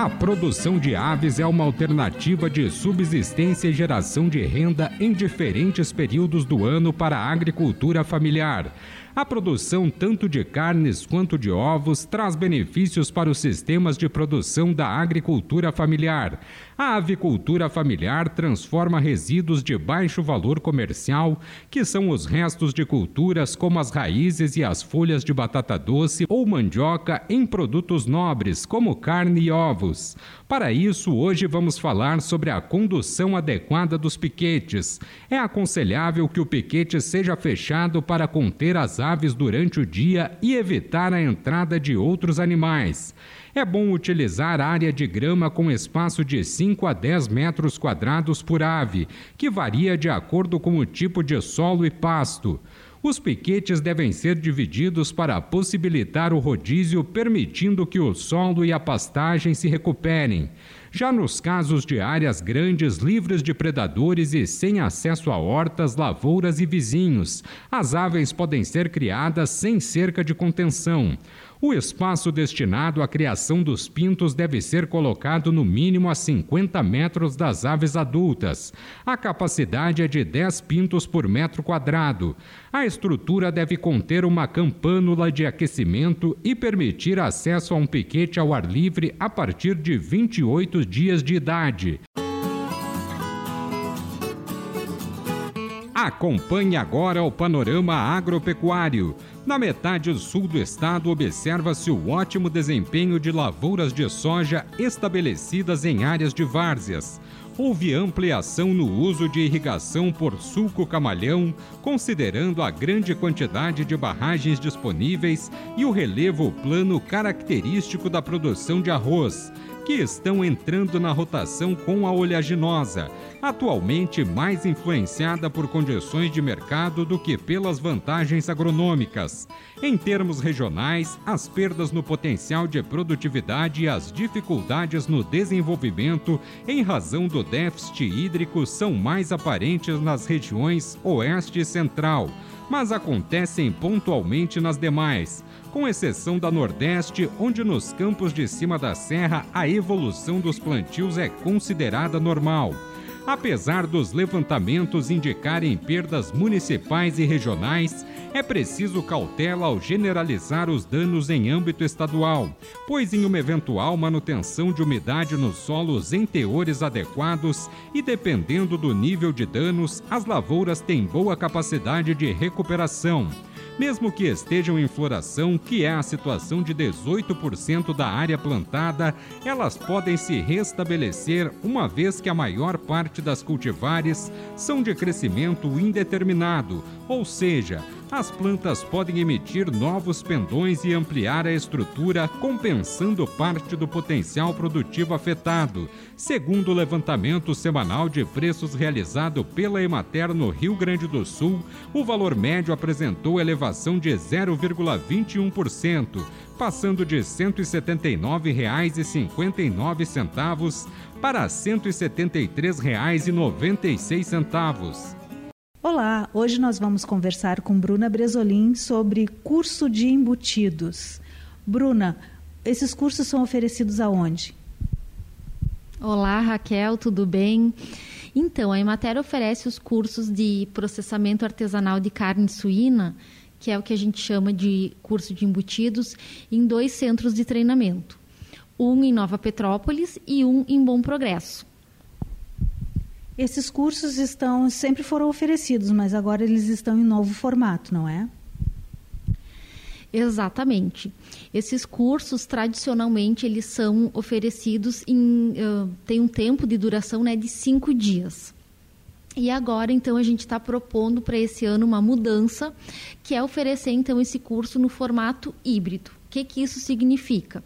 A produção de aves é uma alternativa de subsistência e geração de renda em diferentes períodos do ano para a agricultura familiar. A produção tanto de carnes quanto de ovos traz benefícios para os sistemas de produção da agricultura familiar. A avicultura familiar transforma resíduos de baixo valor comercial, que são os restos de culturas como as raízes e as folhas de batata doce ou mandioca, em produtos nobres, como carne e ovos. Para isso, hoje vamos falar sobre a condução adequada dos piquetes. É aconselhável que o piquete seja fechado para conter as aves durante o dia e evitar a entrada de outros animais. É bom utilizar área de grama com espaço de 5 a 10 metros quadrados por ave, que varia de acordo com o tipo de solo e pasto. Os piquetes devem ser divididos para possibilitar o rodízio, permitindo que o solo e a pastagem se recuperem. Já nos casos de áreas grandes, livres de predadores e sem acesso a hortas, lavouras e vizinhos, as aves podem ser criadas sem cerca de contenção. O espaço destinado à criação dos pintos deve ser colocado no mínimo a 50 metros das aves adultas. A capacidade é de 10 pintos por metro quadrado. A estrutura deve conter uma campânula de aquecimento e permitir acesso a um piquete ao ar livre a partir de 28 dias de idade. Acompanhe agora o panorama agropecuário. Na metade sul do estado, observa-se o ótimo desempenho de lavouras de soja estabelecidas em áreas de várzeas. Houve ampliação no uso de irrigação por sulco camalhão, considerando a grande quantidade de barragens disponíveis e o relevo plano característico da produção de arroz que estão entrando na rotação com a oleaginosa, atualmente mais influenciada por condições de mercado do que pelas vantagens agronômicas. Em termos regionais, as perdas no potencial de produtividade e as dificuldades no desenvolvimento em razão do déficit hídrico são mais aparentes nas regiões Oeste e Central, mas acontecem pontualmente nas demais com exceção da Nordeste, onde nos campos de cima da serra a evolução dos plantios é considerada normal. Apesar dos levantamentos indicarem perdas municipais e regionais, é preciso cautela ao generalizar os danos em âmbito estadual, pois em uma eventual manutenção de umidade nos solos em teores adequados e dependendo do nível de danos, as lavouras têm boa capacidade de recuperação mesmo que estejam em floração, que é a situação de 18% da área plantada, elas podem se restabelecer uma vez que a maior parte das cultivares são de crescimento indeterminado, ou seja, as plantas podem emitir novos pendões e ampliar a estrutura, compensando parte do potencial produtivo afetado. Segundo o levantamento semanal de preços realizado pela Emater no Rio Grande do Sul, o valor médio apresentou elevação de 0,21%, passando de R$ 179,59 para R$ 173,96. Olá, hoje nós vamos conversar com Bruna Bresolim sobre curso de embutidos. Bruna, esses cursos são oferecidos aonde? Olá, Raquel, tudo bem? Então, a Emater oferece os cursos de processamento artesanal de carne suína, que é o que a gente chama de curso de embutidos, em dois centros de treinamento. Um em Nova Petrópolis e um em Bom Progresso. Esses cursos estão sempre foram oferecidos, mas agora eles estão em novo formato, não é? Exatamente. Esses cursos tradicionalmente eles são oferecidos em uh, tem um tempo de duração né, de cinco dias. E agora, então, a gente está propondo para esse ano uma mudança, que é oferecer, então, esse curso no formato híbrido. Que, que isso significa?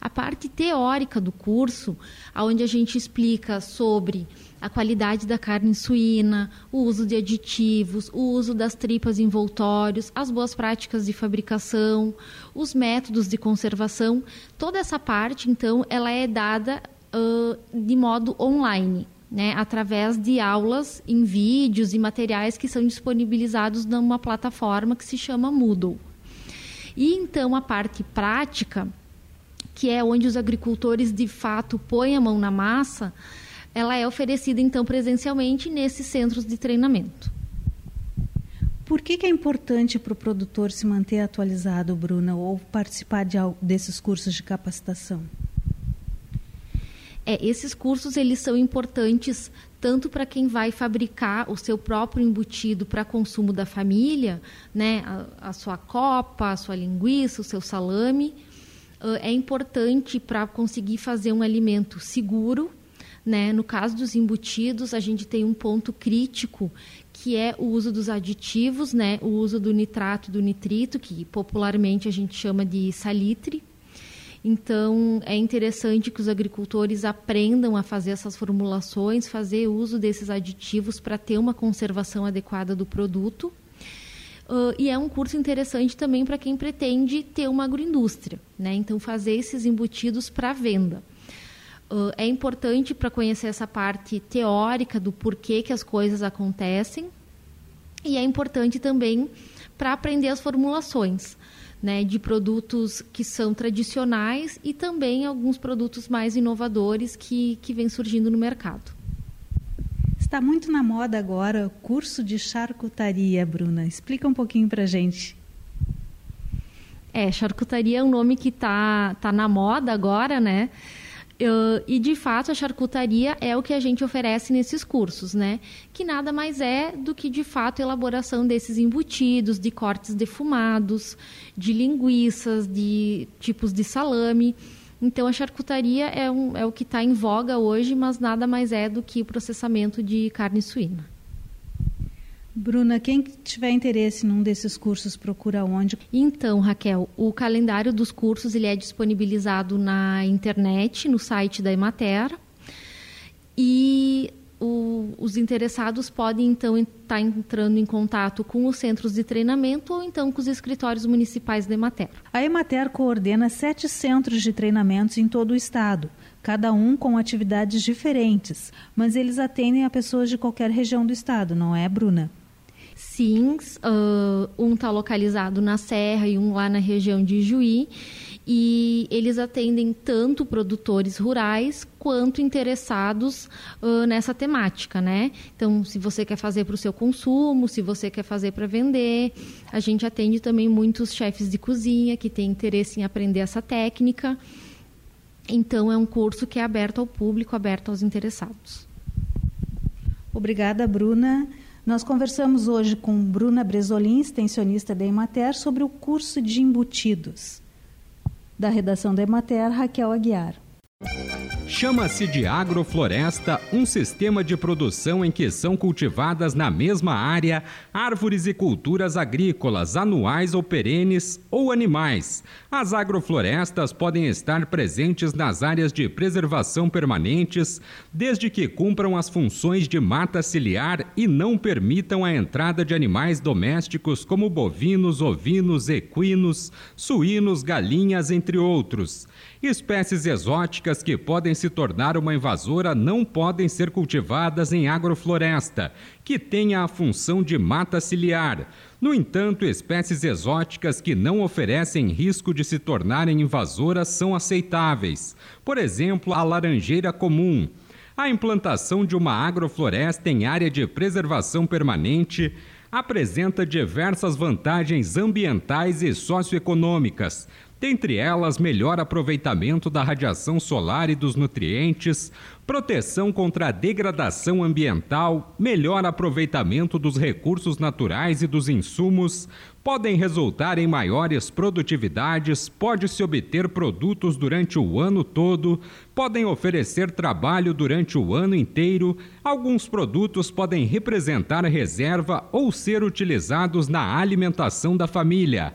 A parte teórica do curso, onde a gente explica sobre a qualidade da carne suína, o uso de aditivos, o uso das tripas envoltórios, as boas práticas de fabricação, os métodos de conservação, toda essa parte, então, ela é dada uh, de modo online. Né, através de aulas em vídeos e materiais que são disponibilizados numa plataforma que se chama Moodle. E então a parte prática, que é onde os agricultores de fato põem a mão na massa, ela é oferecida então presencialmente nesses centros de treinamento. Por que, que é importante para o produtor se manter atualizado, Bruna, ou participar de, desses cursos de capacitação? É, esses cursos eles são importantes tanto para quem vai fabricar o seu próprio embutido para consumo da família, né, a, a, sua copa, a sua linguiça, o seu salame, uh, é importante para conseguir fazer um alimento seguro, né? No caso dos embutidos, a gente tem um ponto crítico que é o uso dos aditivos, né? O uso do nitrato, do nitrito, que popularmente a gente chama de salitre. Então, é interessante que os agricultores aprendam a fazer essas formulações, fazer uso desses aditivos para ter uma conservação adequada do produto. Uh, e é um curso interessante também para quem pretende ter uma agroindústria, né? Então, fazer esses embutidos para venda. Uh, é importante para conhecer essa parte teórica do porquê que as coisas acontecem e é importante também para aprender as formulações né, de produtos que são tradicionais e também alguns produtos mais inovadores que, que vêm surgindo no mercado. Está muito na moda agora o curso de charcutaria, Bruna. Explica um pouquinho para gente. É, charcutaria é um nome que está tá na moda agora, né? E de fato a charcutaria é o que a gente oferece nesses cursos, né? Que nada mais é do que de fato a elaboração desses embutidos, de cortes defumados, de linguiças, de tipos de salame. Então a charcutaria é, um, é o que está em voga hoje, mas nada mais é do que o processamento de carne suína. Bruna, quem tiver interesse num desses cursos procura onde? Então, Raquel, o calendário dos cursos ele é disponibilizado na internet, no site da Emater. E o, os interessados podem então estar tá entrando em contato com os centros de treinamento ou então com os escritórios municipais da Emater. A Emater coordena sete centros de treinamentos em todo o estado, cada um com atividades diferentes, mas eles atendem a pessoas de qualquer região do estado, não é, Bruna? Sim, uh, um está localizado na Serra e um lá na região de Juí. E eles atendem tanto produtores rurais quanto interessados uh, nessa temática, né? Então, se você quer fazer para o seu consumo, se você quer fazer para vender, a gente atende também muitos chefes de cozinha que têm interesse em aprender essa técnica. Então, é um curso que é aberto ao público, aberto aos interessados. Obrigada, Bruna. Nós conversamos hoje com Bruna Bresolim, extensionista da Emater, sobre o curso de embutidos. Da redação da Emater, Raquel Aguiar. Chama-se de agrofloresta um sistema de produção em que são cultivadas na mesma área árvores e culturas agrícolas, anuais ou perenes, ou animais. As agroflorestas podem estar presentes nas áreas de preservação permanentes, desde que cumpram as funções de mata ciliar e não permitam a entrada de animais domésticos como bovinos, ovinos, equinos, suínos, galinhas, entre outros. Espécies exóticas que podem se tornar uma invasora não podem ser cultivadas em agrofloresta, que tenha a função de mata ciliar. No entanto, espécies exóticas que não oferecem risco de se tornarem invasoras são aceitáveis. Por exemplo, a laranjeira comum. A implantação de uma agrofloresta em área de preservação permanente apresenta diversas vantagens ambientais e socioeconômicas, Dentre elas, melhor aproveitamento da radiação solar e dos nutrientes, proteção contra a degradação ambiental, melhor aproveitamento dos recursos naturais e dos insumos, podem resultar em maiores produtividades, pode-se obter produtos durante o ano todo, podem oferecer trabalho durante o ano inteiro, alguns produtos podem representar reserva ou ser utilizados na alimentação da família.